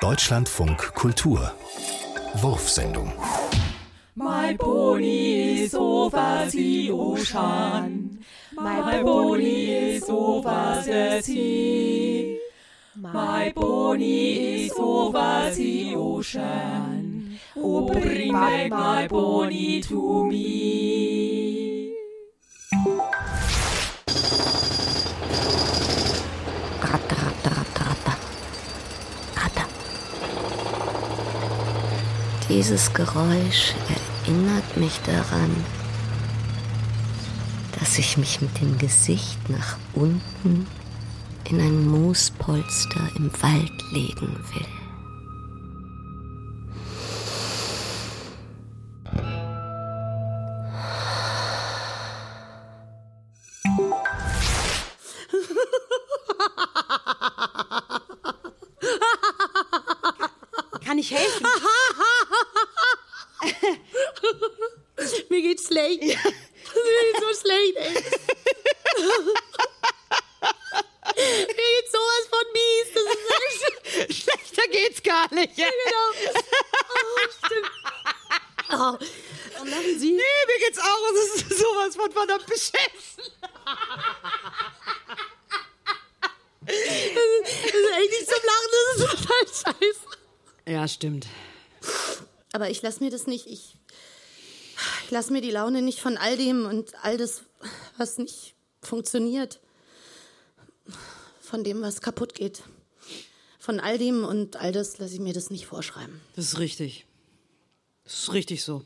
Deutschlandfunk Kultur Wurfsendung My pony is over the ocean. My pony is over the sea. My pony is over the ocean. Oh, bring back my pony to me. Dieses Geräusch erinnert mich daran, dass ich mich mit dem Gesicht nach unten in ein Moospolster im Wald legen will. Kann ich helfen? Mir geht's schlecht. Mir geht's so schlecht, ey. Mir geht's sowas von mies. Das ist echt Schlechter geht's gar nicht. genau. Oh, stimmt. Oh, lachen Sie? Nee, mir geht's auch. Es ist sowas von verdammt beschissen. Das ist echt nicht zum Lachen, das ist total scheiße. Ja, stimmt. Aber ich lass mir das nicht, ich, ich lass mir die Laune nicht von all dem und all das, was nicht funktioniert. Von dem, was kaputt geht. Von all dem und all das lasse ich mir das nicht vorschreiben. Das ist richtig. Das ist richtig so.